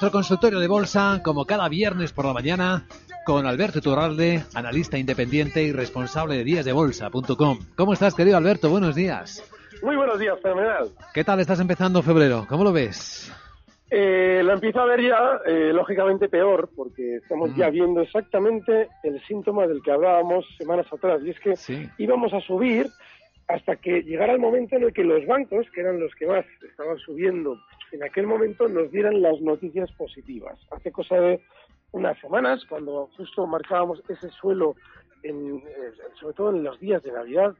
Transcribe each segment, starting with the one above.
nuestro consultorio de bolsa, como cada viernes por la mañana, con Alberto Turralde, analista independiente y responsable de díasdebolsa.com. ¿Cómo estás, querido Alberto? Buenos días. Muy buenos días, fenomenal. ¿Qué tal estás empezando febrero? ¿Cómo lo ves? Eh, lo empiezo a ver ya, eh, lógicamente peor, porque estamos ya viendo exactamente el síntoma del que hablábamos semanas atrás, y es que íbamos a subir hasta que llegara el momento en el que los bancos, que eran los que más estaban subiendo en aquel momento, nos dieran las noticias positivas. Hace cosa de unas semanas, cuando justo marcábamos ese suelo, en, eh, sobre todo en los días de Navidad,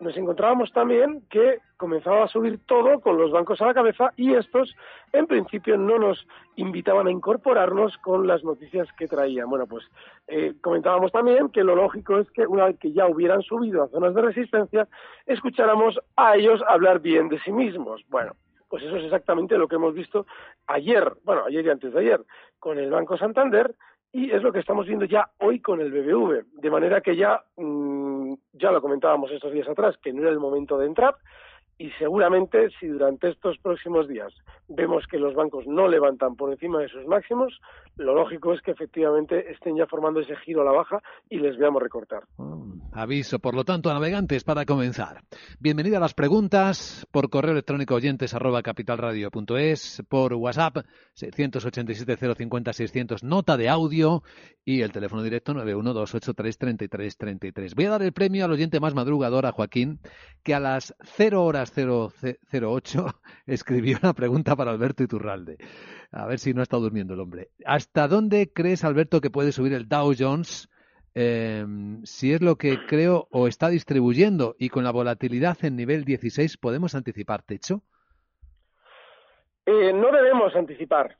nos encontrábamos también que comenzaba a subir todo con los bancos a la cabeza y estos en principio no nos invitaban a incorporarnos con las noticias que traían. Bueno, pues eh, comentábamos también que lo lógico es que una vez que ya hubieran subido a zonas de resistencia, escucháramos a ellos hablar bien de sí mismos. Bueno, pues eso es exactamente lo que hemos visto ayer, bueno, ayer y antes de ayer, con el Banco Santander y es lo que estamos viendo ya hoy con el BBV. De manera que ya, mm, ya lo comentábamos estos días atrás, que no era el momento de entrar, y seguramente si durante estos próximos días vemos que los bancos no levantan por encima de sus máximos, lo lógico es que efectivamente estén ya formando ese giro a la baja y les veamos recortar. Mm, aviso, por lo tanto, a navegantes para comenzar. Bienvenida a las preguntas por correo electrónico oyentes arroba capitalradio.es, por WhatsApp 687 050 600, nota de audio y el teléfono directo 912833333. Voy a dar el premio al oyente más madrugador, a Joaquín, que a las 0 horas 008 escribió una pregunta para Alberto Iturralde. A ver si no estado durmiendo el hombre. ¿Hasta dónde crees, Alberto, que puede subir el Dow Jones? Em, si es lo que creo o está distribuyendo y con la volatilidad en nivel 16, ¿podemos anticipar techo? Eh, no debemos anticipar.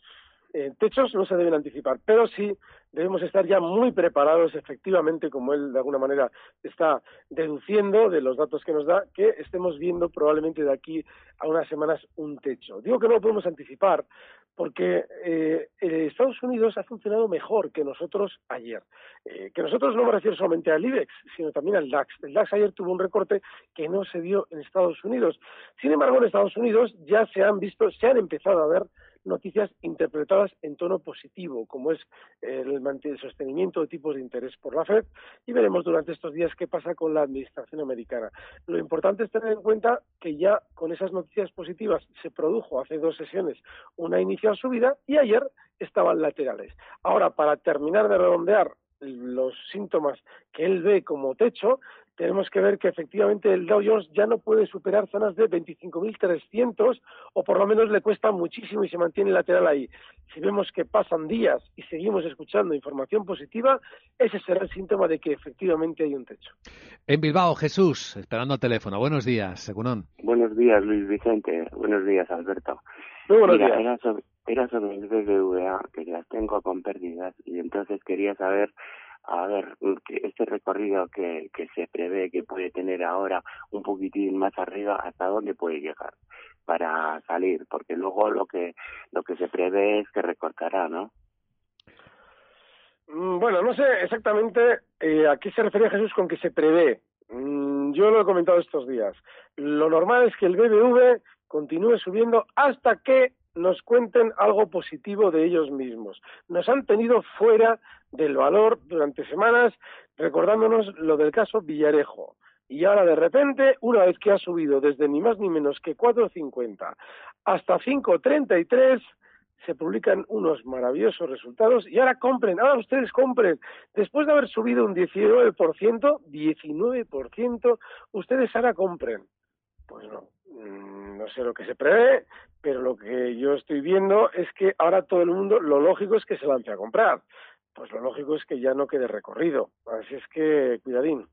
Eh, techos no se deben anticipar, pero sí debemos estar ya muy preparados, efectivamente, como él de alguna manera está deduciendo de los datos que nos da, que estemos viendo probablemente de aquí a unas semanas un techo. Digo que no lo podemos anticipar porque eh, Estados Unidos ha funcionado mejor que nosotros ayer. Eh, que nosotros no me refiero solamente al IBEX, sino también al DAX. El DAX ayer tuvo un recorte que no se dio en Estados Unidos. Sin embargo, en Estados Unidos ya se han visto, se han empezado a ver noticias interpretadas en tono positivo, como es el, sostenimiento de tipos de interés por la Fed, y veremos durante estos días qué pasa con la administración americana. Lo importante es tener en cuenta que ya con esas noticias positivas se produjo hace dos sesiones una inicial subida y ayer estaban laterales. Ahora, para terminar de redondear los síntomas que él ve como techo, tenemos que ver que efectivamente el Dow Jones ya no puede superar zonas de 25.300 o por lo menos le cuesta muchísimo y se mantiene lateral ahí. Si vemos que pasan días y seguimos escuchando información positiva, ese será el síntoma de que efectivamente hay un techo. En Bilbao, Jesús, esperando al teléfono. Buenos días, Segurón. Buenos días, Luis Vicente. Buenos días, Alberto. Muy buenos días. Era sobre, era sobre el BBVA, que las tengo con pérdidas, y entonces quería saber a ver, este recorrido que, que se prevé que puede tener ahora un poquitín más arriba, ¿hasta dónde puede llegar para salir? Porque luego lo que, lo que se prevé es que recortará, ¿no? Mm, bueno, no sé exactamente eh, a qué se refería Jesús con que se prevé. Mm, yo lo he comentado estos días. Lo normal es que el BBV continúe subiendo hasta que nos cuenten algo positivo de ellos mismos. Nos han tenido fuera del valor durante semanas recordándonos lo del caso Villarejo. Y ahora de repente, una vez que ha subido desde ni más ni menos que 4.50 hasta 5.33, se publican unos maravillosos resultados y ahora compren, ahora ustedes compren. Después de haber subido un 19%, 19%, ustedes ahora compren. Pues no, mm, no sé lo que se prevé, pero lo que yo estoy viendo es que ahora todo el mundo, lo lógico es que se lance a comprar. Pues lo lógico es que ya no quede recorrido. Así es que, cuidadín.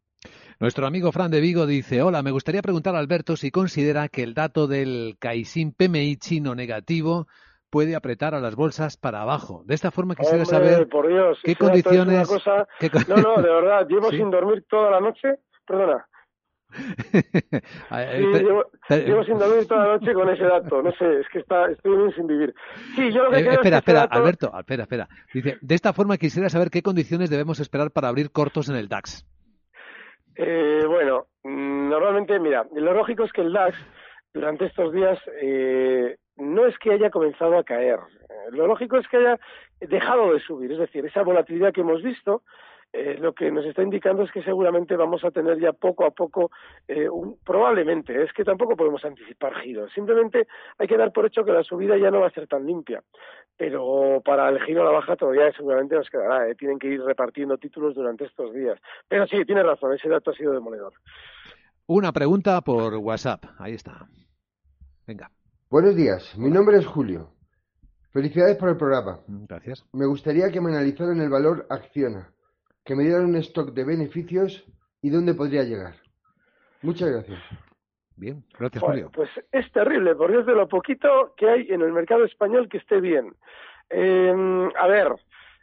Nuestro amigo Fran de Vigo dice, hola, me gustaría preguntar a Alberto si considera que el dato del Caixin PMI chino negativo puede apretar a las bolsas para abajo. De esta forma quisiera saber por Dios, qué condiciones... No, no, de verdad, llevo sin dormir toda la noche, perdona. llevo, sin dormir toda la noche con ese dato, no sé, es que está, estoy bien sin vivir. Sí, yo lo que eh, espera, espera, Alberto, espera, espera. Dice, de esta forma quisiera saber qué condiciones debemos esperar para abrir cortos en el DAX. Eh, bueno, mm, normalmente, mira, lo lógico es que el DAX durante estos días eh, no es que haya comenzado a caer. Eh, lo lógico es que haya dejado de subir. Es decir, esa volatilidad que hemos visto eh, lo que nos está indicando es que seguramente vamos a tener ya poco a poco, eh, un, probablemente, es que tampoco podemos anticipar giros. Simplemente hay que dar por hecho que la subida ya no va a ser tan limpia. Pero para el giro a la baja todavía seguramente nos quedará. ¿eh? Tienen que ir repartiendo títulos durante estos días. Pero sí, tiene razón, ese dato ha sido demoledor. Una pregunta por WhatsApp. Ahí está. Venga. Buenos días, mi nombre es Julio. Felicidades por el programa. Gracias. Me gustaría que me analizaran el valor Acciona que me dieran un stock de beneficios y dónde podría llegar. Muchas gracias. Bien, gracias Julio. Pues es terrible, porque es de lo poquito que hay en el mercado español que esté bien. Eh, a ver,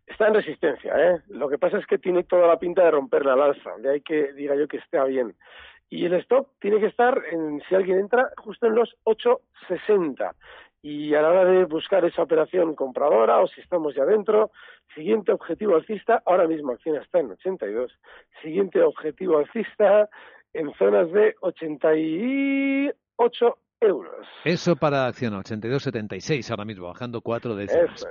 está en resistencia, ¿eh? Lo que pasa es que tiene toda la pinta de romper la alza, de ahí que diga yo que esté bien. Y el stock tiene que estar, en, si alguien entra, justo en los 8.60 y a la hora de buscar esa operación compradora o si estamos ya dentro, siguiente objetivo alcista, ahora mismo acción está en 82, siguiente objetivo alcista en zonas de 88 euros. Eso para acción 82.76 ahora mismo, bajando 4 décimas.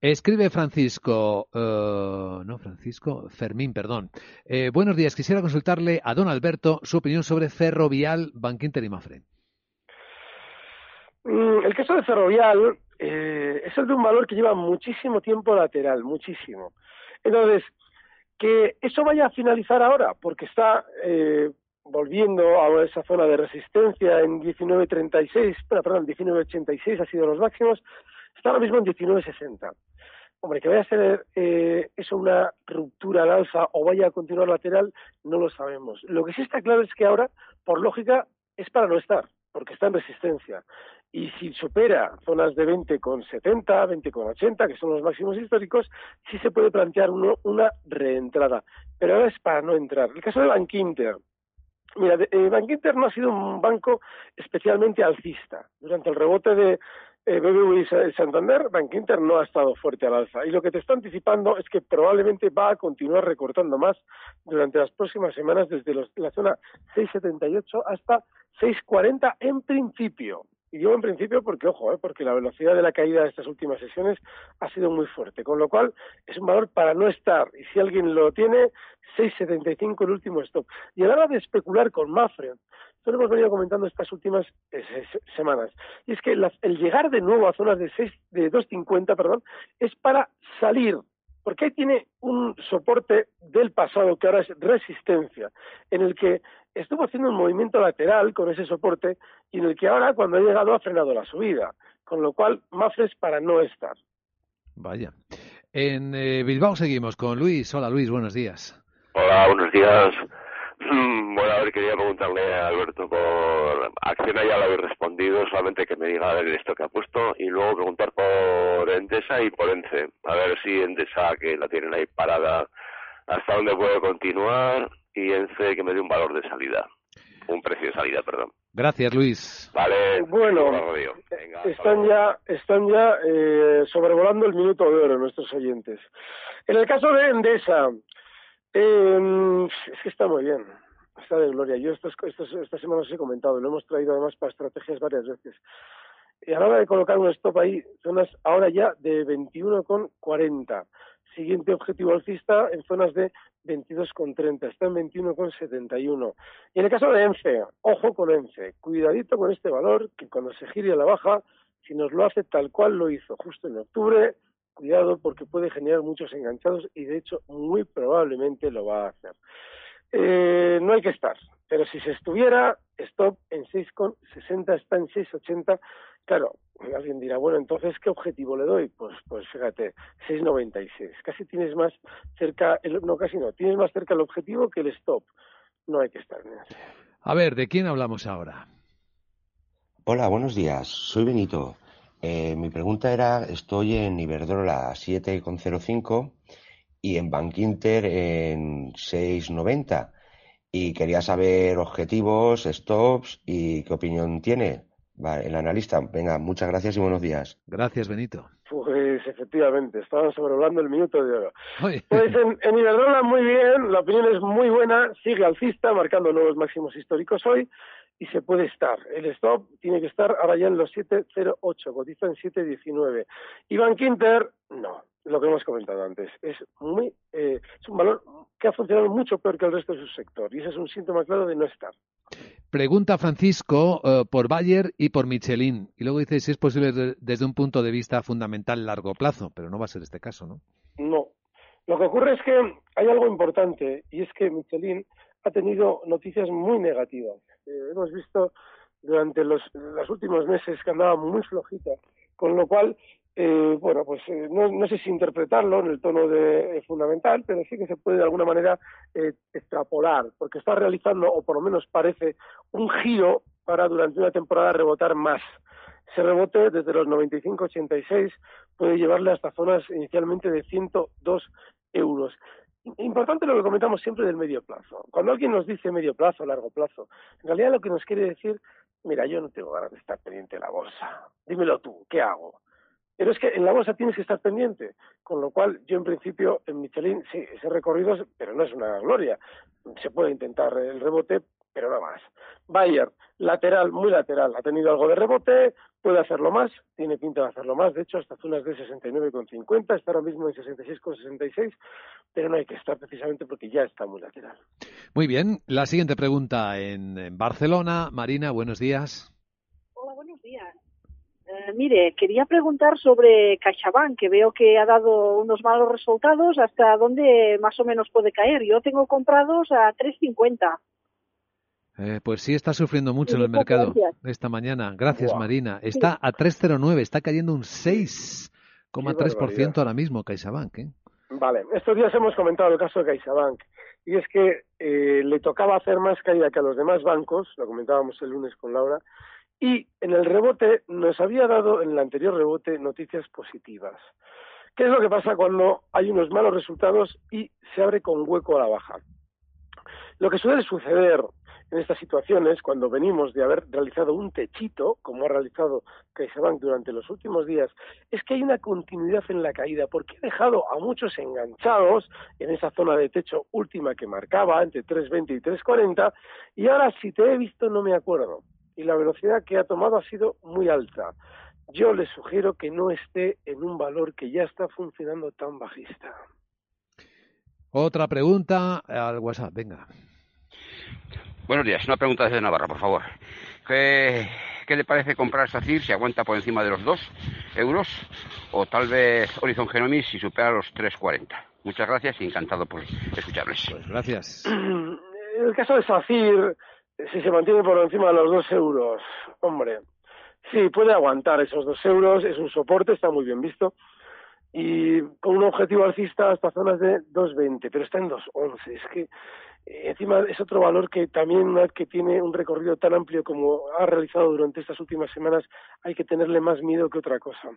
Escribe Francisco, uh, no Francisco, Fermín, perdón. Eh, buenos días, quisiera consultarle a don Alberto su opinión sobre Ferrovial, Bankinter y Mafre. Mm, el caso de Ferrovial eh, es el de un valor que lleva muchísimo tiempo lateral, muchísimo. Entonces, que eso vaya a finalizar ahora, porque está eh, volviendo a esa zona de resistencia en 19.36, perdón, 19.86 ha sido los máximos, está ahora mismo en 19.60. Hombre, que vaya a ser eh, eso una ruptura al alza o vaya a continuar lateral, no lo sabemos. Lo que sí está claro es que ahora, por lógica, es para no estar, porque está en resistencia y si supera zonas de 20,70, 20,80, que son los máximos históricos, sí se puede plantear uno, una reentrada. Pero ahora es para no entrar. El caso de Bankinter. Mira, eh, Bankinter no ha sido un banco especialmente alcista. Durante el rebote de eh, BBVA y Santander, Bankinter no ha estado fuerte al alza. Y lo que te está anticipando es que probablemente va a continuar recortando más durante las próximas semanas desde la zona 6,78 hasta 6,40 en principio. Y digo en principio porque, ojo, ¿eh? porque la velocidad de la caída de estas últimas sesiones ha sido muy fuerte, con lo cual es un valor para no estar. Y si alguien lo tiene, 6,75 el último stop. Y a la hora de especular con Mafre, esto lo hemos venido comentando estas últimas eh, semanas, y es que el llegar de nuevo a zonas de, 6, de 2,50, perdón, es para salir porque ahí tiene un soporte del pasado que ahora es resistencia, en el que estuvo haciendo un movimiento lateral con ese soporte y en el que ahora cuando ha llegado ha frenado la subida, con lo cual Mafres para no estar. Vaya. En eh, Bilbao seguimos con Luis. Hola Luis, buenos días. Hola, buenos días. Bueno, a ver, quería preguntarle a Alberto por Acciona, ya lo habéis respondido, solamente que me diga el esto que ha puesto y luego preguntar por Endesa y por Ence. A ver si Endesa, que la tienen ahí parada, hasta dónde puede continuar y Ence que me dé un valor de salida, un precio de salida, perdón. Gracias, Luis. Vale. Bueno, están ya, están ya eh, sobrevolando el minuto de oro nuestros oyentes. En el caso de Endesa, eh, es que está muy bien, está de gloria. Yo estos, estos, esta semana os he comentado, lo hemos traído además para estrategias varias veces. Y a la hora de colocar un stop ahí, zonas ahora ya de 21,40. Siguiente objetivo alcista en zonas de 22,30. Está en 21,71. Y en el caso de ENCE, ojo con ENCE. Cuidadito con este valor que cuando se gire a la baja, si nos lo hace tal cual lo hizo justo en octubre, cuidado porque puede generar muchos enganchados y de hecho muy probablemente lo va a hacer. Eh, no hay que estar. Pero si se estuviera, stop en 6,60, está en 6,80. Claro, alguien dirá, bueno, entonces, ¿qué objetivo le doy? Pues, pues fíjate, 6,96. Casi tienes más cerca, el, no, casi no, tienes más cerca el objetivo que el stop. No hay que estar. A ver, ¿de quién hablamos ahora? Hola, buenos días. Soy Benito. Eh, mi pregunta era, estoy en Iberdrola 7,05 y en Bankinter en 6,90 y quería saber objetivos, stops y qué opinión tiene el analista. Venga, muchas gracias y buenos días. Gracias, Benito. Pues efectivamente, estaban sobrevolando el minuto de oro. Pues en, en, Iberdrola muy bien, la opinión es muy buena, sigue alcista, marcando nuevos máximos históricos hoy y se puede estar. El stop tiene que estar ahora ya en los 7.08, cotiza en 7.19. Iván Quinter, no, lo que hemos comentado antes. Es muy eh, es un valor que ha funcionado mucho peor que el resto de su sector y ese es un síntoma claro de no estar. Pregunta Francisco eh, por Bayer y por Michelin. Y luego dice si es posible desde un punto de vista fundamental largo plazo, pero no va a ser este caso, ¿no? No. Lo que ocurre es que hay algo importante y es que Michelin ha tenido noticias muy negativas. Eh, hemos visto durante los, los últimos meses que andaba muy flojita, con lo cual eh, bueno, pues eh, no, sé si interpretarlo en el tono de fundamental, pero sí que se puede de alguna manera eh, extrapolar, porque está realizando, o por lo menos parece, un giro para durante una temporada rebotar más. Ese rebote desde los 95-86 puede llevarle hasta zonas inicialmente de 102 euros. Importante lo que comentamos siempre del medio plazo. Cuando alguien nos dice medio plazo, largo plazo, en realidad lo que nos quiere decir, mira, yo no tengo ganas de estar pendiente de la bolsa. Dímelo tú, ¿qué hago? Pero es que en la bolsa tienes que estar pendiente, con lo cual yo en principio en Michelin sí, ese recorrido, pero no es una gloria. Se puede intentar el rebote, pero no más. Bayer, lateral, muy lateral, ha tenido algo de rebote, puede hacerlo más, tiene pinta de hacerlo más, de hecho hasta zonas de 69,50, está ahora mismo en 66,66, pero no hay que estar precisamente porque ya está muy lateral. Muy bien, la siguiente pregunta en Barcelona. Marina, buenos días. Hola, buenos días. Eh, mire, quería preguntar sobre CaixaBank, que veo que ha dado unos malos resultados. ¿Hasta dónde más o menos puede caer? Yo tengo comprados a 3.50. Eh, pues sí, está sufriendo mucho en el mercado esta mañana. Gracias, Marina. Está a 3,09, está cayendo un 6,3% ahora mismo CaixaBank. ¿eh? Vale, estos días hemos comentado el caso de CaixaBank y es que eh, le tocaba hacer más caída que a los demás bancos, lo comentábamos el lunes con Laura, y en el rebote nos había dado, en el anterior rebote, noticias positivas. ¿Qué es lo que pasa cuando hay unos malos resultados y se abre con hueco a la baja? Lo que suele suceder en estas situaciones, cuando venimos de haber realizado un techito, como ha realizado CaixaBank durante los últimos días, es que hay una continuidad en la caída, porque he dejado a muchos enganchados en esa zona de techo última que marcaba, entre 3.20 y 3.40, y ahora si te he visto no me acuerdo y la velocidad que ha tomado ha sido muy alta. Yo le sugiero que no esté en un valor que ya está funcionando tan bajista. Otra pregunta al WhatsApp, venga. Buenos días, una pregunta desde Navarra, por favor. ¿Qué, le parece comprar SACIR si aguanta por encima de los 2 euros? O tal vez Horizon Genomics si supera los 3,40. Muchas gracias y encantado por escucharles. Pues gracias. El caso de SACIR si se mantiene por encima de los dos euros, hombre, sí, puede aguantar esos dos euros, es un soporte, está muy bien visto, y con un objetivo alcista hasta zonas de 2.20, pero está en 2.11. Es que eh, encima es otro valor que también, que tiene un recorrido tan amplio como ha realizado durante estas últimas semanas, hay que tenerle más miedo que otra cosa.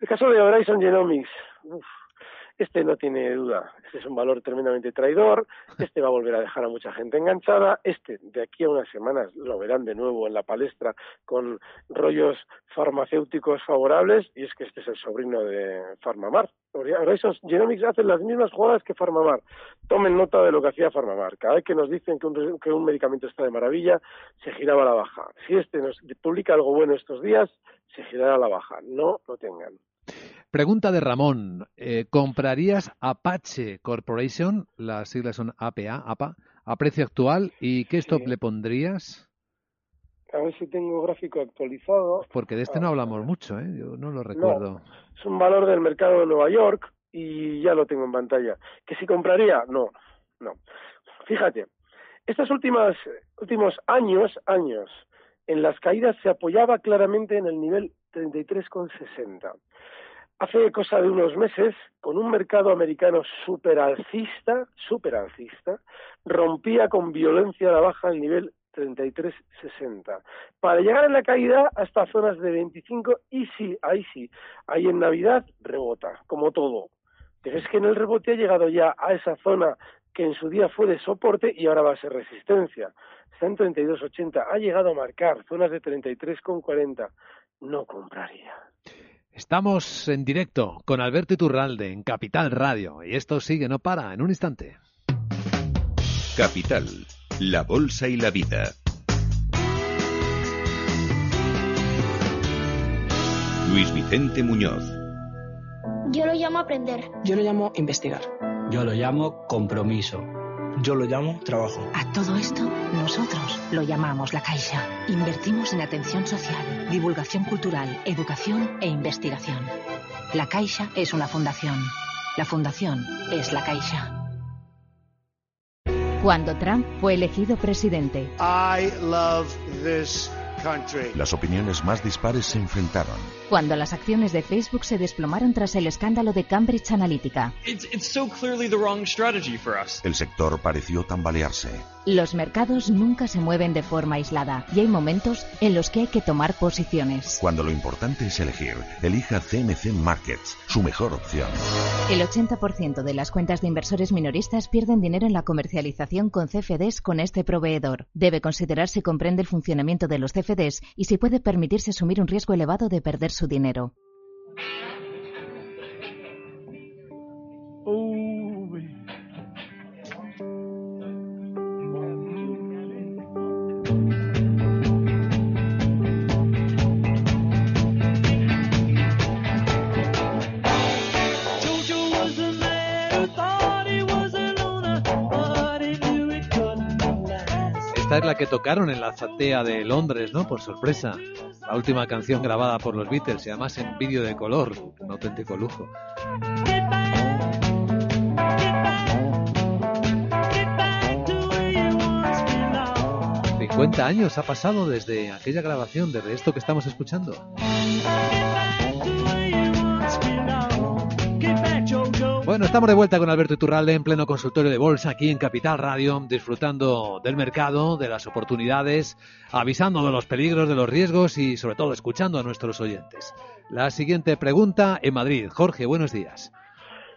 El caso de Horizon Genomics, uf, este no tiene duda, este es un valor tremendamente traidor, este va a volver a dejar a mucha gente enganchada, este de aquí a unas semanas lo verán de nuevo en la palestra con rollos farmacéuticos favorables y es que este es el sobrino de Farmamar. esos Genomics hacen las mismas jugadas que Farmamar. Tomen nota de lo que hacía Farmamar. Cada vez que nos dicen que un, que un medicamento está de maravilla, se giraba a la baja. Si este nos publica algo bueno estos días, se girará a la baja. No lo tengan. Pregunta de Ramón. Eh, ¿Comprarías Apache Corporation, las siglas son APA, APA, a precio actual y qué stop le pondrías? A ver si tengo gráfico actualizado. Porque de este no hablamos mucho, ¿eh? Yo no lo recuerdo. es un valor del mercado de Nueva York y ya lo tengo en pantalla. ¿Que si compraría? No, no. Fíjate, Estos últimos, últimos años, años, en las caídas se apoyaba claramente en el nivel 33,60. Hace cosa de unos meses, con un mercado americano super alcista, super alcista, rompía con violencia la baja el nivel 33,60. Para llegar en la caída hasta zonas de 25 y sí, ahí sí, ahí en Navidad rebota, como todo. Pero es que en el rebote ha llegado ya a esa zona que en su día fue de soporte y ahora va a ser resistencia. Está en 32,80. Ha llegado a marcar zonas de 33,40. No compraría. Estamos en directo con Alberto Iturralde en Capital Radio y esto sigue, no para, en un instante. Capital, la Bolsa y la Vida. Luis Vicente Muñoz. Yo lo llamo aprender. Yo lo llamo investigar. Yo lo llamo compromiso. Yo lo llamo trabajo. A todo esto, nosotros lo llamamos La Caixa. Invertimos en atención social, divulgación cultural, educación e investigación. La Caixa es una fundación. La fundación es La Caixa. Cuando Trump fue elegido presidente. I love this. Las opiniones más dispares se enfrentaron. Cuando las acciones de Facebook se desplomaron tras el escándalo de Cambridge Analytica. It's, it's so clearly the wrong strategy for us. El sector pareció tambalearse. Los mercados nunca se mueven de forma aislada y hay momentos en los que hay que tomar posiciones. Cuando lo importante es elegir, elija CMC Markets, su mejor opción. El 80% de las cuentas de inversores minoristas pierden dinero en la comercialización con CFDs con este proveedor. Debe considerar si comprende el funcionamiento de los CFDs y si puede permitirse asumir un riesgo elevado de perder su dinero. Esta es la que tocaron en la azotea de Londres, ¿no? Por sorpresa. La última canción grabada por los Beatles y además en vídeo de color. Un auténtico lujo. ¿50 años ha pasado desde aquella grabación, desde esto que estamos escuchando? Estamos de vuelta con Alberto Iturralde en pleno consultorio de bolsa aquí en Capital Radio, disfrutando del mercado, de las oportunidades, avisando de los peligros, de los riesgos y sobre todo escuchando a nuestros oyentes. La siguiente pregunta en Madrid. Jorge, buenos días.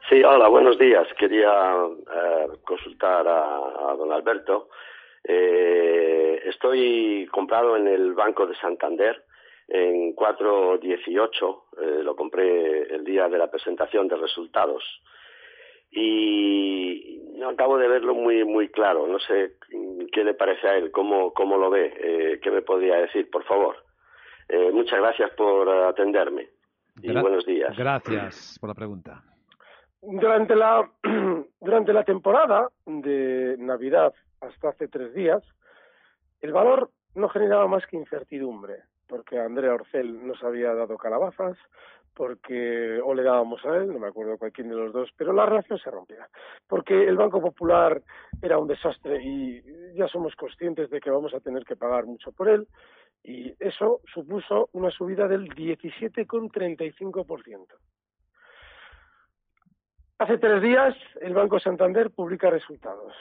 Sí, hola, buenos días. Quería eh, consultar a, a, don Alberto. Eh, estoy comprado en el Banco de Santander en 4.18. Eh, lo compré el día de la presentación de resultados y no acabo de verlo muy muy claro. No sé qué le parece a él, cómo, cómo lo ve, eh, qué me podría decir, por favor. Eh, muchas gracias por atenderme y Gra buenos días. Gracias por la pregunta. Durante la, durante la temporada de Navidad, hasta hace tres días, el valor no generaba más que incertidumbre, porque Andrea Orcel nos había dado calabazas, porque o le dábamos a él, no me acuerdo cuál quién de los dos, pero la relación se rompía, porque el Banco Popular era un desastre y ya somos conscientes de que vamos a tener que pagar mucho por él y eso supuso una subida del 17,35%. Hace tres días el Banco Santander publica resultados.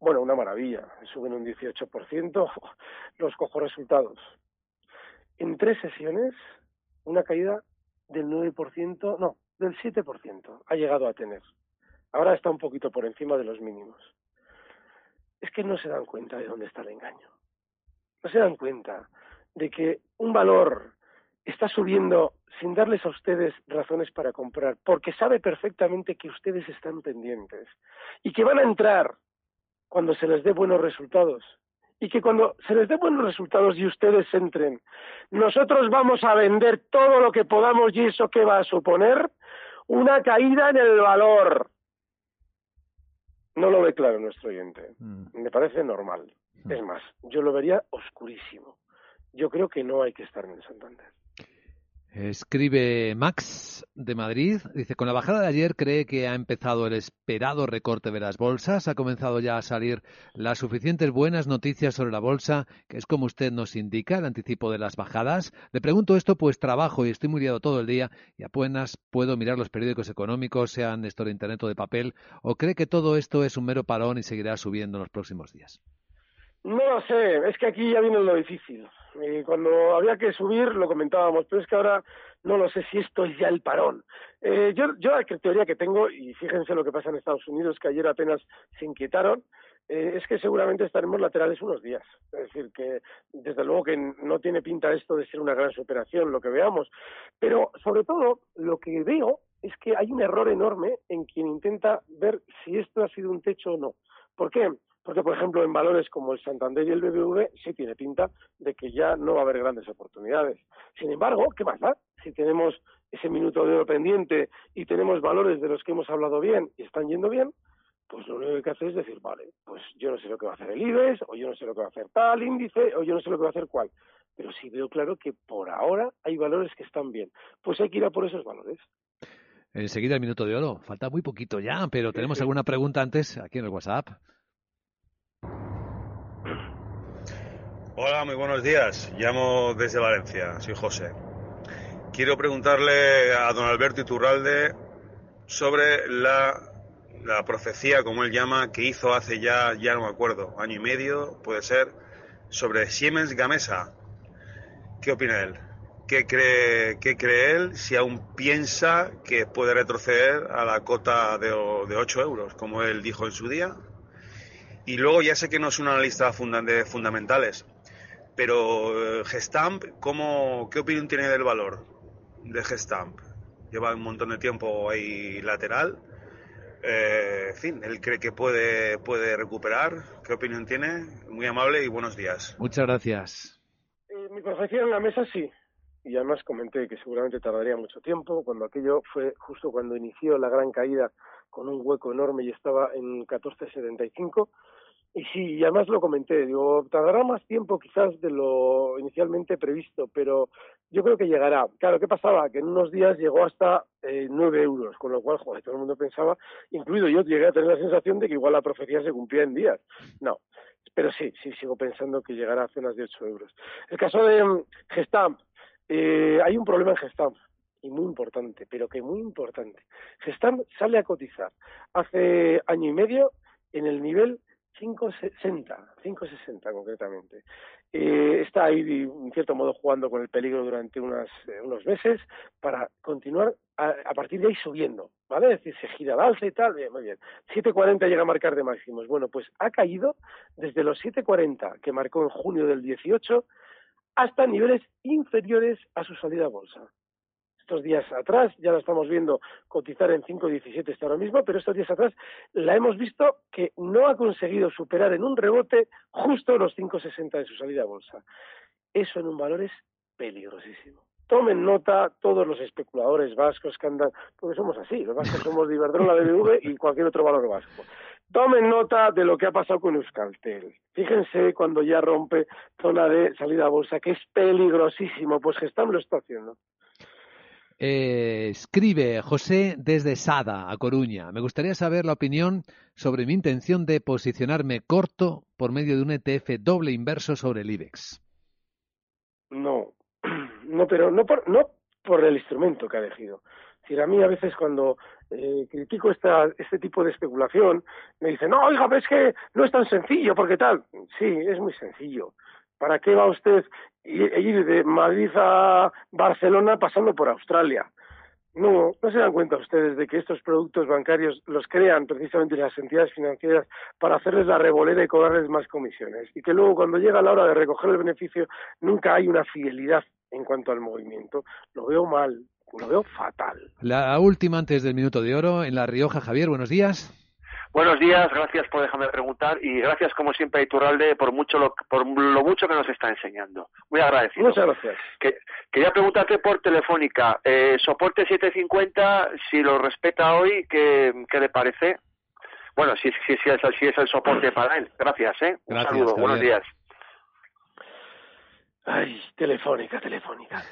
Bueno, una maravilla, suben un 18%, los cojo resultados. En tres sesiones, una caída del 9%, no, del 7% ha llegado a tener. Ahora está un poquito por encima de los mínimos. Es que no se dan cuenta de dónde está el engaño. No se dan cuenta de que un valor está subiendo sin darles a ustedes razones para comprar, porque sabe perfectamente que ustedes están pendientes y que van a entrar cuando se les dé buenos resultados y que cuando se les dé buenos resultados y ustedes entren, nosotros vamos a vender todo lo que podamos y eso que va a suponer una caída en el valor. No lo ve claro nuestro oyente. Mm. Me parece normal. Mm. Es más, yo lo vería oscurísimo. Yo creo que no hay que estar en el Santander. Escribe Max, de Madrid dice, con la bajada de ayer cree que ha empezado el esperado recorte de las bolsas, ha comenzado ya a salir las suficientes buenas noticias sobre la bolsa, que es como usted nos indica, el anticipo de las bajadas. Le pregunto esto pues trabajo y estoy muy liado todo el día y apenas puedo mirar los periódicos económicos, sean esto de internet o de papel, o cree que todo esto es un mero parón y seguirá subiendo en los próximos días. No lo sé, es que aquí ya viene lo difícil. Y cuando había que subir lo comentábamos, pero es que ahora no lo sé si esto es ya el parón. Eh, yo, yo la teoría que tengo, y fíjense lo que pasa en Estados Unidos, que ayer apenas se inquietaron, eh, es que seguramente estaremos laterales unos días. Es decir, que desde luego que no tiene pinta esto de ser una gran superación, lo que veamos. Pero sobre todo, lo que veo es que hay un error enorme en quien intenta ver si esto ha sido un techo o no. ¿Por qué? Porque, por ejemplo, en valores como el Santander y el BBV sí tiene pinta de que ya no va a haber grandes oportunidades. Sin embargo, ¿qué más da? Si tenemos ese minuto de oro pendiente y tenemos valores de los que hemos hablado bien y están yendo bien, pues lo único que hay que hacer es decir, vale, pues yo no sé lo que va a hacer el IBEX, o yo no sé lo que va a hacer tal índice, o yo no sé lo que va a hacer cuál. Pero sí veo claro que por ahora hay valores que están bien. Pues hay que ir a por esos valores. Enseguida el minuto de oro. Falta muy poquito ya, pero tenemos alguna pregunta antes aquí en el WhatsApp. Hola, muy buenos días. Llamo desde Valencia, soy José. Quiero preguntarle a don Alberto Iturralde sobre la, la, profecía, como él llama, que hizo hace ya, ya no me acuerdo, año y medio, puede ser, sobre Siemens Gamesa. ¿Qué opina él? ¿Qué cree, qué cree él si aún piensa que puede retroceder a la cota de, de 8 euros, como él dijo en su día? Y luego ya sé que no es un analista de fundamentales, pero eh, Gestamp, ¿cómo, ¿qué opinión tiene del valor de Gestamp? Lleva un montón de tiempo ahí lateral. Eh, en fin, él cree que puede, puede recuperar. ¿Qué opinión tiene? Muy amable y buenos días. Muchas gracias. Eh, mi profesión en la mesa sí. Y además comenté que seguramente tardaría mucho tiempo, cuando aquello fue justo cuando inició la gran caída con un hueco enorme y estaba en 14.75 y sí, además lo comenté, digo, tardará más tiempo quizás de lo inicialmente previsto, pero yo creo que llegará. Claro, ¿qué pasaba? Que en unos días llegó hasta eh, 9 euros, con lo cual, joder, todo el mundo pensaba, incluido yo, llegué a tener la sensación de que igual la profecía se cumplía en días. No, pero sí, sí, sigo pensando que llegará a zonas de 8 euros. El caso de um, Gestamp, eh, hay un problema en Gestamp y muy importante, pero que muy importante. Gestamp sale a cotizar hace año y medio en el nivel 560, 560 concretamente. Eh, está ahí, en cierto modo, jugando con el peligro durante unas, eh, unos meses para continuar a, partir de ahí subiendo, ¿vale? Es decir, se gira al alza y tal, bien, muy bien. 740 llega a marcar de máximos. Bueno, pues ha caído desde los 740 que marcó en junio del 18 hasta niveles inferiores a su salida a bolsa estos días atrás, ya la estamos viendo cotizar en 5.17 está ahora mismo, pero estos días atrás la hemos visto que no ha conseguido superar en un rebote justo los 5.60 de su salida a bolsa. Eso en un valor es peligrosísimo. Tomen nota todos los especuladores vascos que andan, porque somos así, los vascos somos de Iberdrola, BBV y cualquier otro valor vasco. Tomen nota de lo que ha pasado con Euskaltel. Fíjense cuando ya rompe zona de salida a bolsa, que es peligrosísimo, pues Gestam lo está haciendo. Eh, escribe José desde Sada, a Coruña. Me gustaría saber la opinión sobre mi intención de posicionarme corto por medio de un ETF doble inverso sobre el IBEX. No, no, pero no por, no por el instrumento que ha elegido. A mí a veces cuando eh, critico este tipo de especulación, me dicen, no, oiga, pero es que no es tan sencillo, porque tal. Sí, es muy sencillo. ¿Para qué va usted ir de Madrid a Barcelona pasando por Australia? No, no se dan cuenta ustedes de que estos productos bancarios los crean precisamente las entidades financieras para hacerles la revolera y cobrarles más comisiones. Y que luego cuando llega la hora de recoger el beneficio nunca hay una fidelidad en cuanto al movimiento. Lo veo mal, lo veo fatal. La última antes del minuto de oro en La Rioja. Javier, buenos días. Buenos días, gracias por dejarme preguntar y gracias como siempre a Iturralde por mucho lo, por lo mucho que nos está enseñando. Muy agradecido. Muchas gracias. Que, quería preguntarte por telefónica, eh, soporte 750, si lo respeta hoy, ¿qué, qué le parece? Bueno, si, si, si, es, si es el soporte para él. Gracias, ¿eh? Un Gracias, saludo, buenos días. Ay, telefónica, telefónica.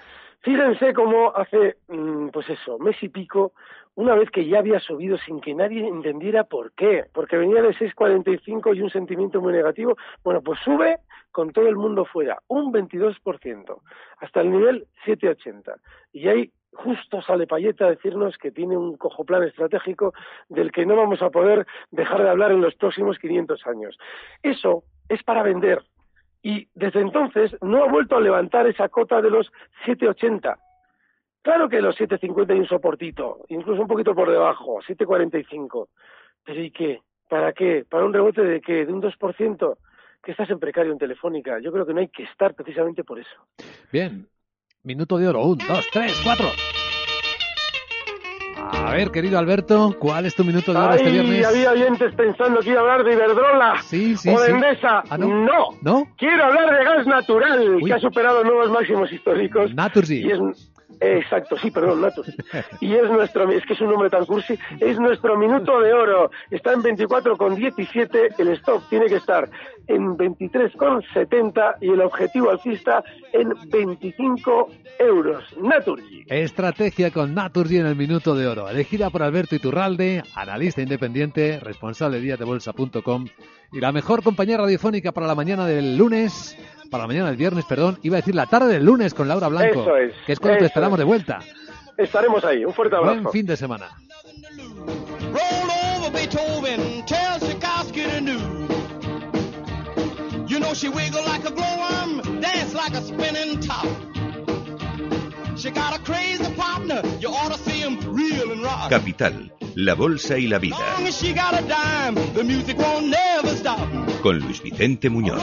Fíjense cómo hace mm, pues eso, mes y pico, una vez que ya había subido sin que nadie entendiera por qué, porque venía de 6,45 y un sentimiento muy negativo, bueno, pues sube con todo el mundo fuera, un 22%, hasta el nivel 7,80. Y ahí justo sale Payeta a decirnos que tiene un cojo plan estratégico del que no vamos a poder dejar de hablar en los próximos 500 años. Eso es para vender. Y desde entonces no ha vuelto a levantar esa cota de los 7,80. Claro que los 7,50 hay un soportito, incluso un poquito por debajo, 7,45. Pero ¿y qué? ¿Para qué? ¿Para un rebote de qué? ¿De un 2%? Que estás en precario en Telefónica. Yo creo que no hay que estar precisamente por eso. Bien, Minuto de oro. Un, dos, tres, cuatro. A ver, querido Alberto, ¿cuál es tu minuto de oro este viernes? había oyentes pensando que iba a hablar de Iberdrola sí, sí, o de sí. Endesa. Ah, ¿no? no. Quiero hablar de gas natural, Uy. que ha superado nuevos máximos históricos. Naturgy. Y es... Exacto, sí, perdón, Naturgy. Y es nuestro, es que es un nombre tan cursi, es nuestro minuto de oro. Está en 24,17, el stop tiene que estar en 23,70 y el objetivo alcista en 25 euros. Naturgy. Estrategia con Naturgy en el minuto de oro. Elegida por Alberto Iturralde, analista independiente, responsable de díasdebolsa.com y la mejor compañía radiofónica para la mañana del lunes, para la mañana del viernes, perdón, iba a decir la tarde del lunes con Laura Blanco, Eso es, que es cuando te esperamos es. de vuelta. Estaremos ahí. Un fuerte abrazo. Buen fin de semana. You know she wiggle like a glowworm, dance like a spinning top. She got a crazy partner, you ought to see him reel and rock. Capital, la bolsa y la vida. Long as she got a dime, the music won't never stop. Con Luis Vicente Muñoz.